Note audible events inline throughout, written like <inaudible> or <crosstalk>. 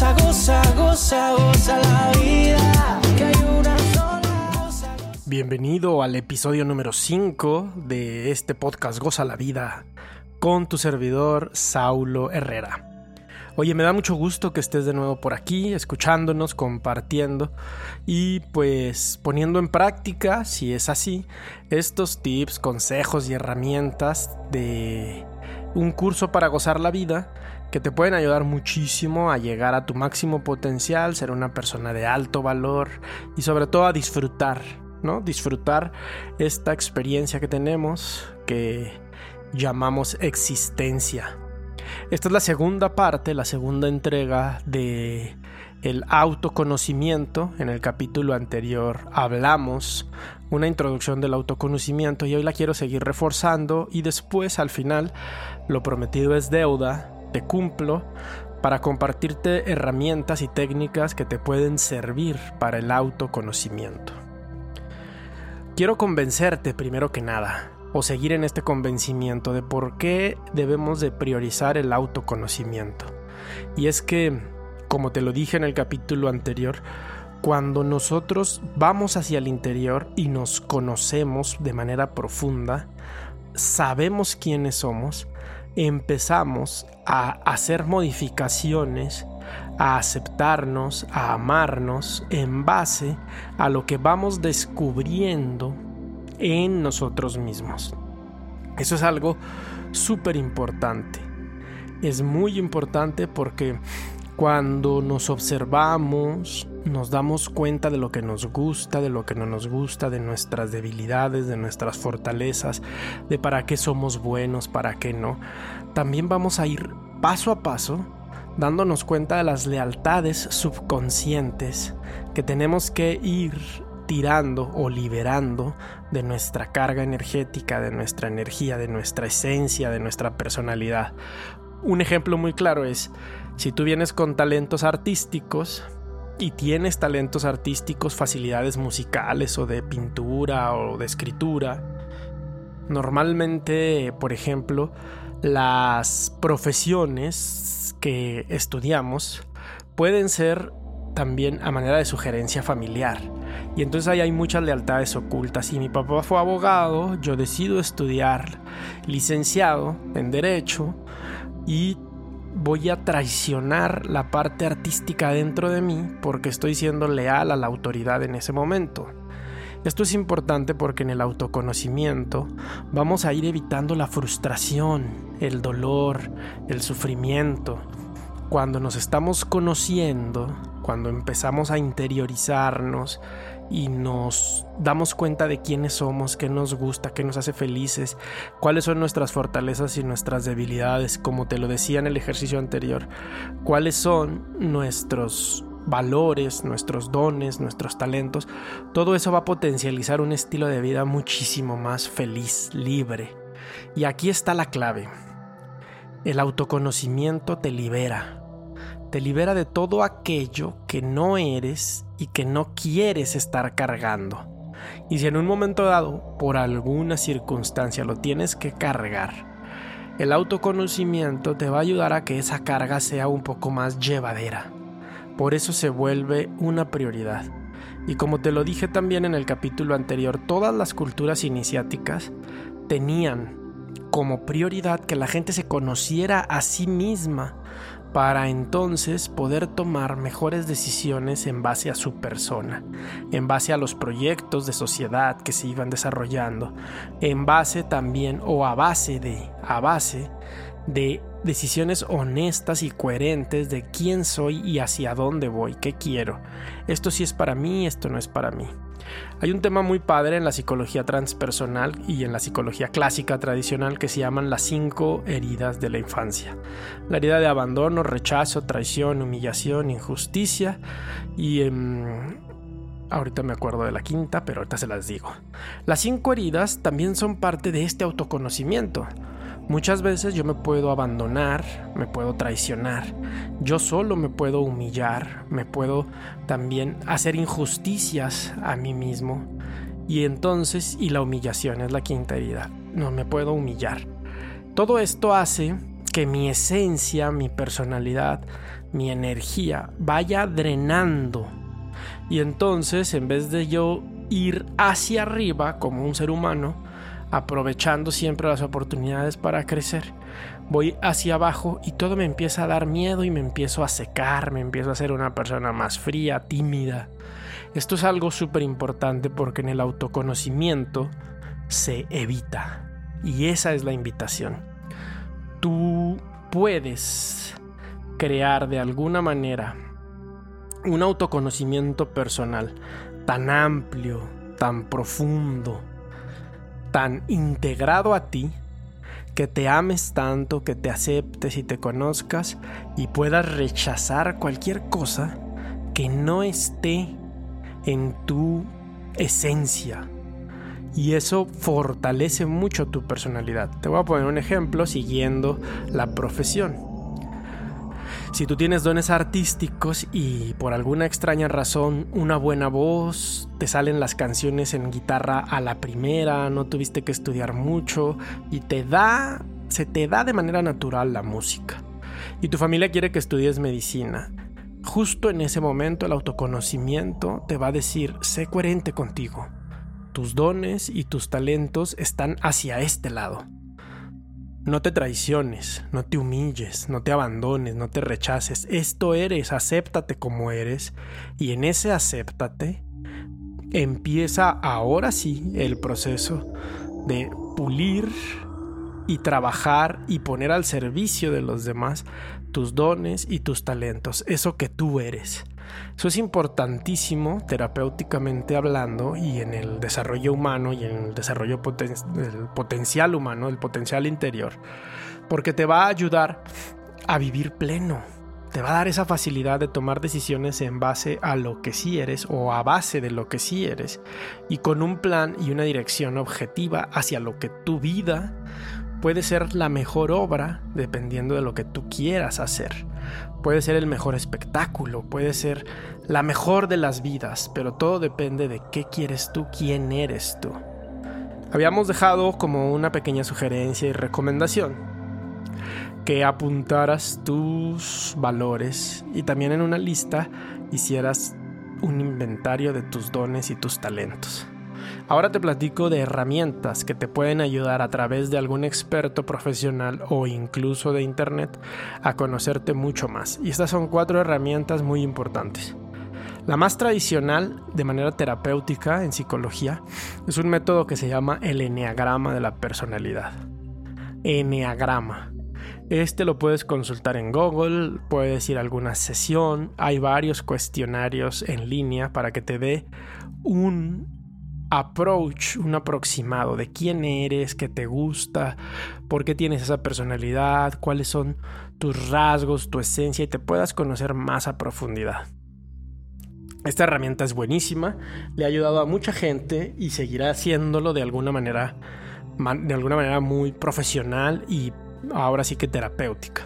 Goza, goza, goza, goza la vida. Que hay una sola. Goza. Bienvenido al episodio número 5 de este podcast Goza la Vida con tu servidor Saulo Herrera. Oye, me da mucho gusto que estés de nuevo por aquí, escuchándonos, compartiendo y pues poniendo en práctica, si es así, estos tips, consejos y herramientas de un curso para gozar la vida que te pueden ayudar muchísimo a llegar a tu máximo potencial, ser una persona de alto valor y sobre todo a disfrutar, ¿no? Disfrutar esta experiencia que tenemos que llamamos existencia. Esta es la segunda parte, la segunda entrega de el autoconocimiento. En el capítulo anterior hablamos una introducción del autoconocimiento y hoy la quiero seguir reforzando y después al final lo prometido es deuda, te cumplo para compartirte herramientas y técnicas que te pueden servir para el autoconocimiento. Quiero convencerte primero que nada o seguir en este convencimiento de por qué debemos de priorizar el autoconocimiento. Y es que, como te lo dije en el capítulo anterior, cuando nosotros vamos hacia el interior y nos conocemos de manera profunda, sabemos quiénes somos, empezamos a hacer modificaciones, a aceptarnos, a amarnos en base a lo que vamos descubriendo en nosotros mismos. Eso es algo súper importante. Es muy importante porque cuando nos observamos, nos damos cuenta de lo que nos gusta, de lo que no nos gusta, de nuestras debilidades, de nuestras fortalezas, de para qué somos buenos, para qué no. También vamos a ir paso a paso dándonos cuenta de las lealtades subconscientes que tenemos que ir tirando o liberando de nuestra carga energética, de nuestra energía, de nuestra esencia, de nuestra personalidad. Un ejemplo muy claro es, si tú vienes con talentos artísticos y tienes talentos artísticos, facilidades musicales o de pintura o de escritura, normalmente, por ejemplo, las profesiones que estudiamos pueden ser también a manera de sugerencia familiar. Y entonces ahí hay muchas lealtades ocultas. Y mi papá fue abogado, yo decido estudiar licenciado en Derecho y voy a traicionar la parte artística dentro de mí porque estoy siendo leal a la autoridad en ese momento. Esto es importante porque en el autoconocimiento vamos a ir evitando la frustración, el dolor, el sufrimiento. Cuando nos estamos conociendo, cuando empezamos a interiorizarnos y nos damos cuenta de quiénes somos, qué nos gusta, qué nos hace felices, cuáles son nuestras fortalezas y nuestras debilidades, como te lo decía en el ejercicio anterior, cuáles son nuestros valores, nuestros dones, nuestros talentos, todo eso va a potencializar un estilo de vida muchísimo más feliz, libre. Y aquí está la clave. El autoconocimiento te libera, te libera de todo aquello que no eres y que no quieres estar cargando. Y si en un momento dado, por alguna circunstancia, lo tienes que cargar, el autoconocimiento te va a ayudar a que esa carga sea un poco más llevadera. Por eso se vuelve una prioridad. Y como te lo dije también en el capítulo anterior, todas las culturas iniciáticas tenían como prioridad que la gente se conociera a sí misma para entonces poder tomar mejores decisiones en base a su persona, en base a los proyectos de sociedad que se iban desarrollando, en base también o a base de, a base de decisiones honestas y coherentes de quién soy y hacia dónde voy, qué quiero. Esto sí es para mí, esto no es para mí. Hay un tema muy padre en la psicología transpersonal y en la psicología clásica tradicional que se llaman las cinco heridas de la infancia. La herida de abandono, rechazo, traición, humillación, injusticia y... ahorita me acuerdo de la quinta, pero ahorita se las digo. Las cinco heridas también son parte de este autoconocimiento. Muchas veces yo me puedo abandonar, me puedo traicionar, yo solo me puedo humillar, me puedo también hacer injusticias a mí mismo. Y entonces, y la humillación es la quinta herida, no me puedo humillar. Todo esto hace que mi esencia, mi personalidad, mi energía vaya drenando. Y entonces, en vez de yo ir hacia arriba como un ser humano, aprovechando siempre las oportunidades para crecer, voy hacia abajo y todo me empieza a dar miedo y me empiezo a secar, me empiezo a ser una persona más fría, tímida. Esto es algo súper importante porque en el autoconocimiento se evita. Y esa es la invitación. Tú puedes crear de alguna manera un autoconocimiento personal tan amplio, tan profundo, tan integrado a ti, que te ames tanto, que te aceptes y te conozcas y puedas rechazar cualquier cosa que no esté en tu esencia. Y eso fortalece mucho tu personalidad. Te voy a poner un ejemplo siguiendo la profesión. Si tú tienes dones artísticos y por alguna extraña razón una buena voz, te salen las canciones en guitarra a la primera, no tuviste que estudiar mucho y te da, se te da de manera natural la música. Y tu familia quiere que estudies medicina. Justo en ese momento el autoconocimiento te va a decir, sé coherente contigo. Tus dones y tus talentos están hacia este lado. No te traiciones, no te humilles, no te abandones, no te rechaces. Esto eres, acéptate como eres. Y en ese acéptate empieza ahora sí el proceso de pulir y trabajar y poner al servicio de los demás tus dones y tus talentos, eso que tú eres. Eso es importantísimo terapéuticamente hablando y en el desarrollo humano y en el desarrollo potencial humano, el potencial interior, porque te va a ayudar a vivir pleno. Te va a dar esa facilidad de tomar decisiones en base a lo que sí eres o a base de lo que sí eres y con un plan y una dirección objetiva hacia lo que tu vida puede ser la mejor obra dependiendo de lo que tú quieras hacer. Puede ser el mejor espectáculo, puede ser la mejor de las vidas, pero todo depende de qué quieres tú, quién eres tú. Habíamos dejado como una pequeña sugerencia y recomendación que apuntaras tus valores y también en una lista hicieras un inventario de tus dones y tus talentos. Ahora te platico de herramientas que te pueden ayudar a través de algún experto profesional o incluso de internet a conocerte mucho más. Y estas son cuatro herramientas muy importantes. La más tradicional de manera terapéutica en psicología es un método que se llama el eneagrama de la personalidad. Eneagrama. Este lo puedes consultar en Google, puedes ir a alguna sesión, hay varios cuestionarios en línea para que te dé un approach, un aproximado de quién eres, qué te gusta, por qué tienes esa personalidad, cuáles son tus rasgos, tu esencia y te puedas conocer más a profundidad. Esta herramienta es buenísima, le ha ayudado a mucha gente y seguirá haciéndolo de alguna manera de alguna manera muy profesional y ahora sí que terapéutica.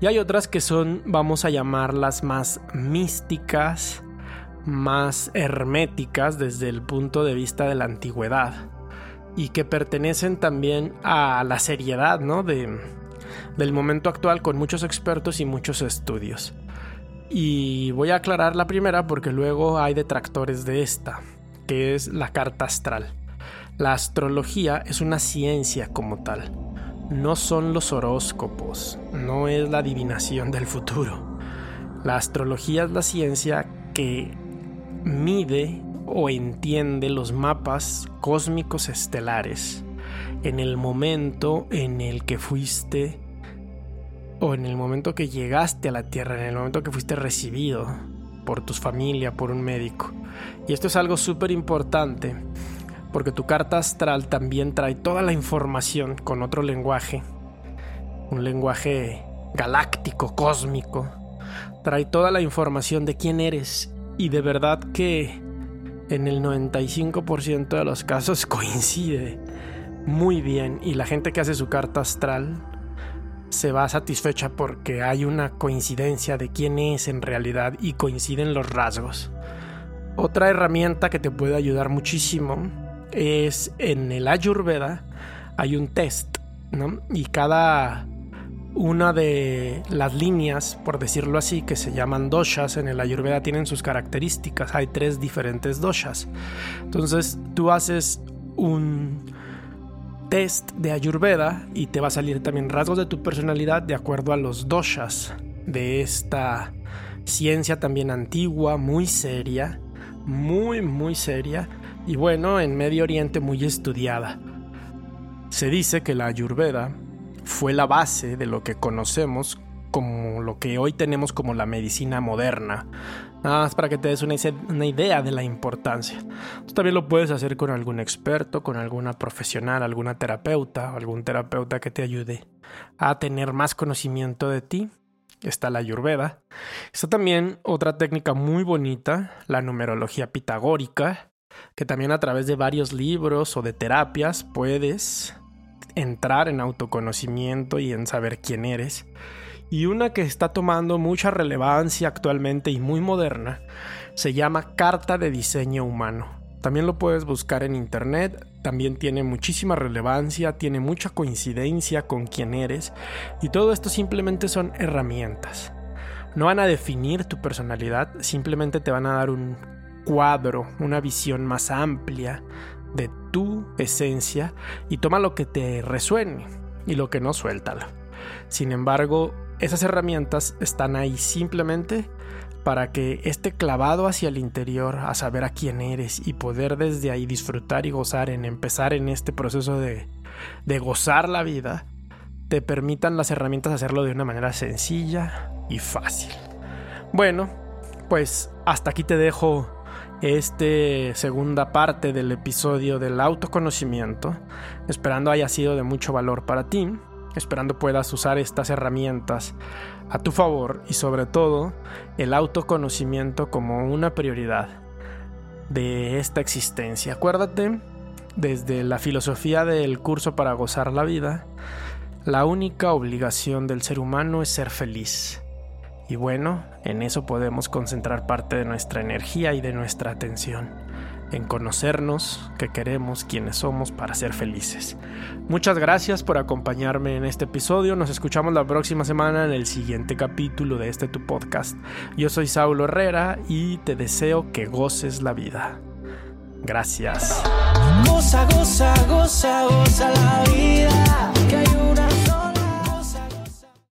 Y hay otras que son, vamos a llamarlas más místicas, más herméticas desde el punto de vista de la antigüedad y que pertenecen también a la seriedad ¿no? de, del momento actual con muchos expertos y muchos estudios. Y voy a aclarar la primera porque luego hay detractores de esta, que es la carta astral. La astrología es una ciencia como tal. No son los horóscopos, no es la adivinación del futuro. La astrología es la ciencia que mide o entiende los mapas cósmicos estelares en el momento en el que fuiste o en el momento que llegaste a la Tierra, en el momento que fuiste recibido por tu familia, por un médico. Y esto es algo súper importante porque tu carta astral también trae toda la información con otro lenguaje, un lenguaje galáctico, cósmico. Trae toda la información de quién eres y de verdad que en el 95% de los casos <laughs> coincide muy bien y la gente que hace su carta astral se va satisfecha porque hay una coincidencia de quién es en realidad y coinciden los rasgos. Otra herramienta que te puede ayudar muchísimo es en el Ayurveda hay un test, ¿no? Y cada una de las líneas, por decirlo así, que se llaman doshas en el Ayurveda tienen sus características. Hay tres diferentes doshas. Entonces tú haces un test de Ayurveda y te va a salir también rasgos de tu personalidad de acuerdo a los doshas de esta ciencia también antigua, muy seria, muy, muy seria y bueno, en Medio Oriente muy estudiada. Se dice que la Ayurveda fue la base de lo que conocemos como lo que hoy tenemos como la medicina moderna. Nada más para que te des una, idea de la importancia. Tú también lo puedes hacer con algún experto, con alguna profesional, alguna terapeuta algún terapeuta que te ayude a tener más conocimiento de ti. Está la ayurveda. Está también otra técnica muy bonita, la numerología pitagórica, que también a través de varios libros o de terapias puedes entrar en autoconocimiento y en saber quién eres. Y una que está tomando mucha relevancia actualmente y muy moderna se llama Carta de Diseño Humano. También lo puedes buscar en internet, también tiene muchísima relevancia, tiene mucha coincidencia con quién eres y todo esto simplemente son herramientas. No van a definir tu personalidad, simplemente te van a dar un cuadro, una visión más amplia de tu esencia y toma lo que te resuene y lo que no suéltalo. Sin embargo, esas herramientas están ahí simplemente para que este clavado hacia el interior, a saber a quién eres y poder desde ahí disfrutar y gozar en empezar en este proceso de, de gozar la vida, te permitan las herramientas hacerlo de una manera sencilla y fácil. Bueno, pues hasta aquí te dejo este segunda parte del episodio del autoconocimiento, esperando haya sido de mucho valor para ti, esperando puedas usar estas herramientas a tu favor y sobre todo el autoconocimiento como una prioridad de esta existencia. Acuérdate, desde la filosofía del curso para gozar la vida, la única obligación del ser humano es ser feliz. Y bueno, en eso podemos concentrar parte de nuestra energía y de nuestra atención, en conocernos, qué queremos, quiénes somos para ser felices. Muchas gracias por acompañarme en este episodio, nos escuchamos la próxima semana en el siguiente capítulo de este tu podcast. Yo soy Saulo Herrera y te deseo que goces la vida. Gracias.